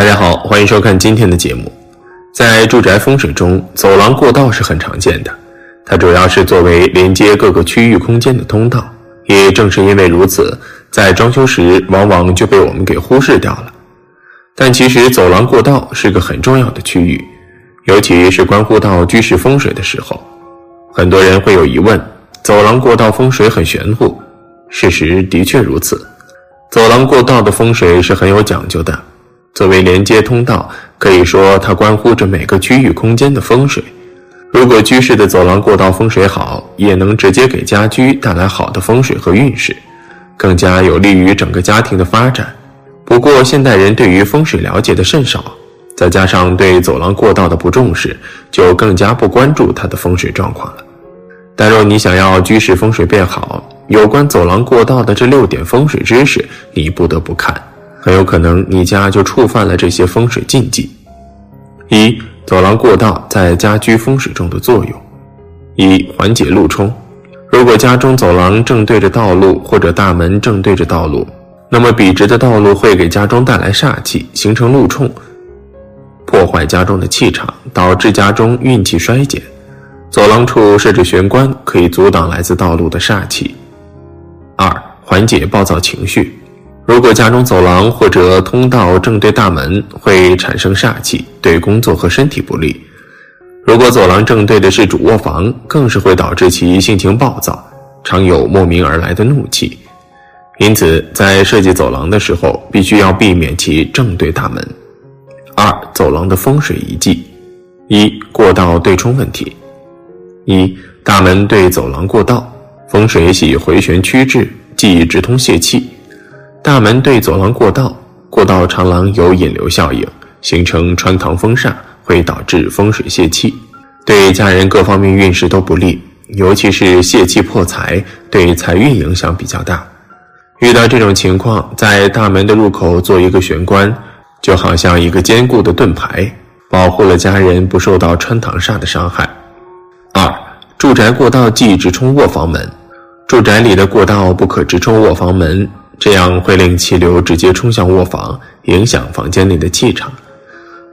大家好，欢迎收看今天的节目。在住宅风水中，走廊过道是很常见的，它主要是作为连接各个区域空间的通道。也正是因为如此，在装修时往往就被我们给忽视掉了。但其实，走廊过道是个很重要的区域，尤其是关乎到居室风水的时候。很多人会有疑问：走廊过道风水很玄乎？事实的确如此，走廊过道的风水是很有讲究的。作为连接通道，可以说它关乎着每个区域空间的风水。如果居室的走廊过道风水好，也能直接给家居带来好的风水和运势，更加有利于整个家庭的发展。不过，现代人对于风水了解的甚少，再加上对走廊过道的不重视，就更加不关注它的风水状况了。但若你想要居室风水变好，有关走廊过道的这六点风水知识，你不得不看。很有可能你家就触犯了这些风水禁忌。一、走廊过道在家居风水中的作用：一、缓解路冲。如果家中走廊正对着道路，或者大门正对着道路，那么笔直的道路会给家中带来煞气，形成路冲，破坏家中的气场，导致家中运气衰减。走廊处设置玄关，可以阻挡来自道路的煞气。二、缓解暴躁情绪。如果家中走廊或者通道正对大门，会产生煞气，对工作和身体不利。如果走廊正对的是主卧房，更是会导致其性情暴躁，常有莫名而来的怒气。因此，在设计走廊的时候，必须要避免其正对大门。二、走廊的风水遗迹：一、过道对冲问题。一、大门对走廊过道，风水喜回旋曲至，忌直通泄气。大门对走廊过道，过道长廊有引流效应，形成穿堂风煞，会导致风水泄气，对家人各方面运势都不利，尤其是泄气破财，对财运影响比较大。遇到这种情况，在大门的入口做一个玄关，就好像一个坚固的盾牌，保护了家人不受到穿堂煞的伤害。二，住宅过道忌直冲卧房门，住宅里的过道不可直冲卧房门。这样会令气流直接冲向卧房，影响房间内的气场，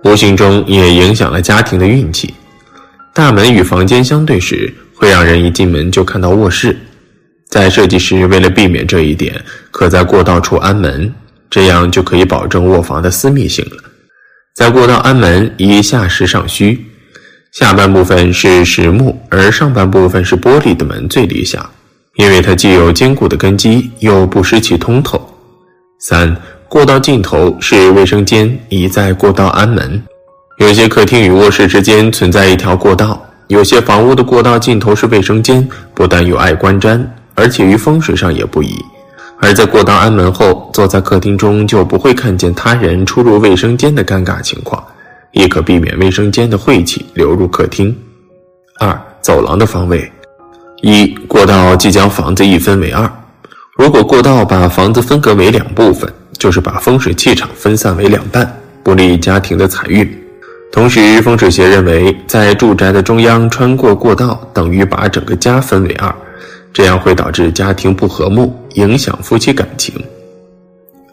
无形中也影响了家庭的运气。大门与房间相对时，会让人一进门就看到卧室。在设计时，为了避免这一点，可在过道处安门，这样就可以保证卧房的私密性了。在过道安门以下实上虚，下半部分是实木，而上半部分是玻璃的门最理想。因为它既有坚固的根基，又不失其通透。三过道尽头是卫生间，宜在过道安门。有些客厅与卧室之间存在一条过道，有些房屋的过道尽头是卫生间，不但有碍观瞻，而且于风水上也不宜。而在过道安门后，坐在客厅中就不会看见他人出入卫生间的尴尬情况，亦可避免卫生间的晦气流入客厅。二走廊的方位。一过道即将房子一分为二，如果过道把房子分隔为两部分，就是把风水气场分散为两半，不利家庭的财运。同时，风水学认为，在住宅的中央穿过过道，等于把整个家分为二，这样会导致家庭不和睦，影响夫妻感情。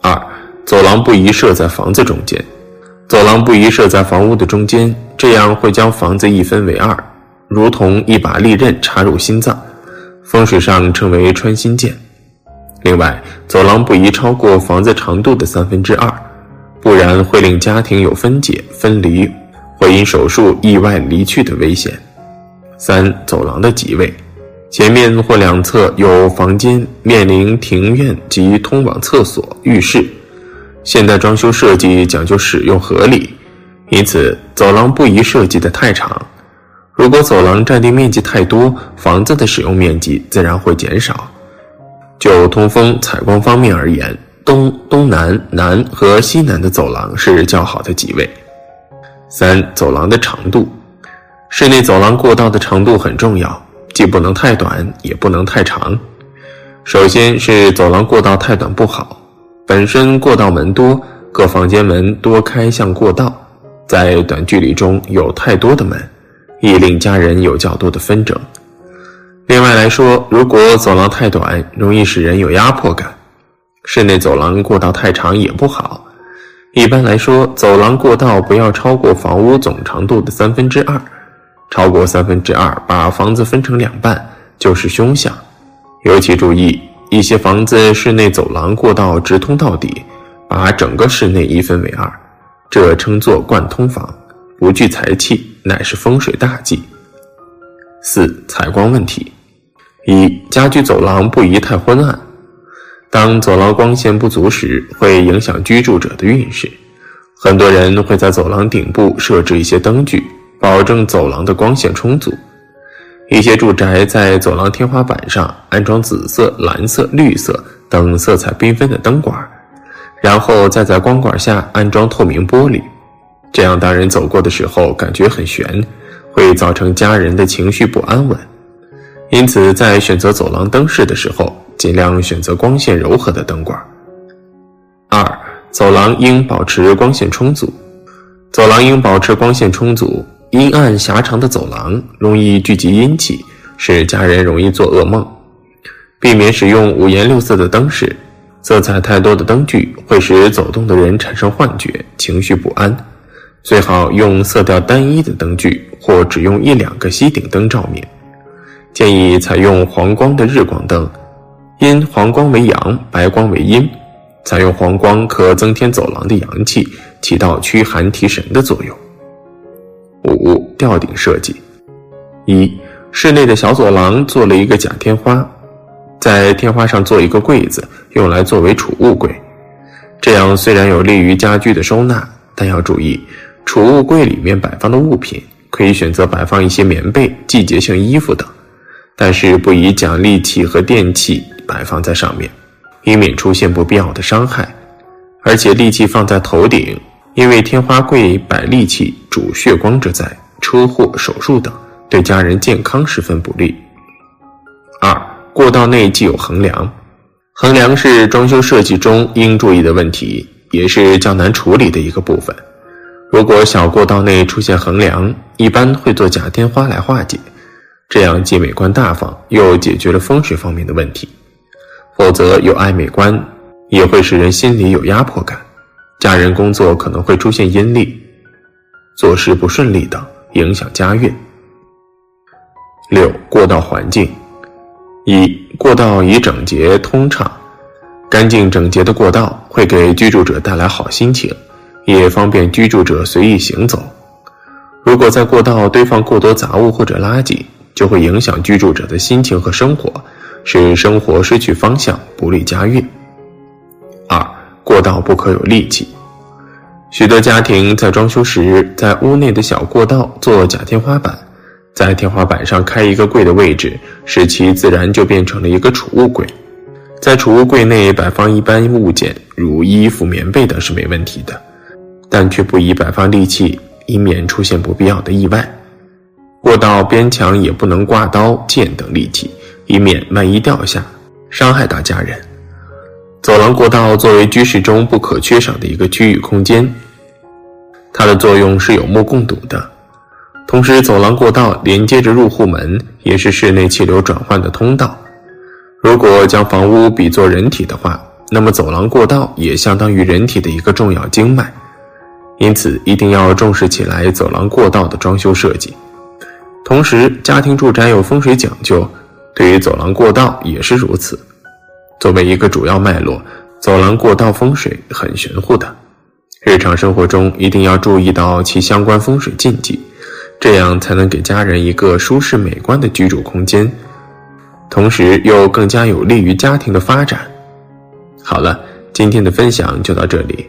二走廊不宜设在房子中间，走廊不宜设在房屋的中间，这样会将房子一分为二。如同一把利刃插入心脏，风水上称为穿心剑。另外，走廊不宜超过房子长度的三分之二，不然会令家庭有分解、分离，或因手术意外离去的危险。三、走廊的吉位，前面或两侧有房间面临庭院及通往厕所、浴室。现代装修设计讲究使用合理，因此走廊不宜设计的太长。如果走廊占地面积太多，房子的使用面积自然会减少。就通风、采光方面而言，东、东南、南和西南的走廊是较好的几位。三、走廊的长度，室内走廊过道的长度很重要，既不能太短，也不能太长。首先是走廊过道太短不好，本身过道门多，各房间门多开向过道，在短距离中有太多的门。易令家人有较多的纷争。另外来说，如果走廊太短，容易使人有压迫感；室内走廊过道太长也不好，一般来说，走廊过道不要超过房屋总长度的三分之二，超过三分之二，把房子分成两半就是凶相。尤其注意，一些房子室内走廊过道直通到底，把整个室内一分为二，这称作贯通房，不聚财气，乃是风水大忌。四、采光问题：一、家居走廊不宜太昏暗。当走廊光线不足时，会影响居住者的运势。很多人会在走廊顶部设置一些灯具，保证走廊的光线充足。一些住宅在走廊天花板上安装紫色、蓝色、绿色等色彩缤纷的灯管，然后再在光管下安装透明玻璃，这样大人走过的时候感觉很悬，会造成家人的情绪不安稳。因此，在选择走廊灯饰的时候，尽量选择光线柔和的灯管。二、走廊应保持光线充足。走廊应保持光线充足。阴暗狭长的走廊容易聚集阴气，使家人容易做噩梦。避免使用五颜六色的灯饰，色彩太多的灯具会使走动的人产生幻觉，情绪不安。最好用色调单一的灯具，或只用一两个吸顶灯照明。建议采用黄光的日光灯。因黄光为阳，白光为阴，采用黄光可增添走廊的阳气，起到驱寒提神的作用。五吊顶设计：一、室内的小走廊做了一个假天花，在天花上做一个柜子，用来作为储物柜。这样虽然有利于家居的收纳，但要注意，储物柜里面摆放的物品可以选择摆放一些棉被、季节性衣服等，但是不宜将利器和电器。摆放在上面，以免出现不必要的伤害。而且利器放在头顶，因为天花柜摆利器主血光之灾，车祸、手术等，对家人健康十分不利。二、过道内既有横梁，横梁是装修设计中应注意的问题，也是较难处理的一个部分。如果小过道内出现横梁，一般会做假天花来化解，这样既美观大方，又解决了风水方面的问题。否则有碍美观，也会使人心里有压迫感，家人工作可能会出现阴历，做事不顺利等，影响家运。六过道环境，一过道宜整洁通畅，干净整洁的过道会给居住者带来好心情，也方便居住者随意行走。如果在过道堆放过多杂物或者垃圾，就会影响居住者的心情和生活。使生活失去方向，不利家运。二过道不可有戾气。许多家庭在装修时，在屋内的小过道做假天花板，在天花板上开一个柜的位置，使其自然就变成了一个储物柜。在储物柜内摆放一般物件，如衣服、棉被等是没问题的，但却不宜摆放利器，以免出现不必要的意外。过道边墙也不能挂刀、剑等利器。以免万一掉下，伤害到家人。走廊过道作为居室中不可缺少的一个区域空间，它的作用是有目共睹的。同时，走廊过道连接着入户门，也是室内气流转换的通道。如果将房屋比作人体的话，那么走廊过道也相当于人体的一个重要经脉。因此，一定要重视起来走廊过道的装修设计。同时，家庭住宅有风水讲究。对于走廊过道也是如此，作为一个主要脉络，走廊过道风水很玄乎的，日常生活中一定要注意到其相关风水禁忌，这样才能给家人一个舒适美观的居住空间，同时又更加有利于家庭的发展。好了，今天的分享就到这里，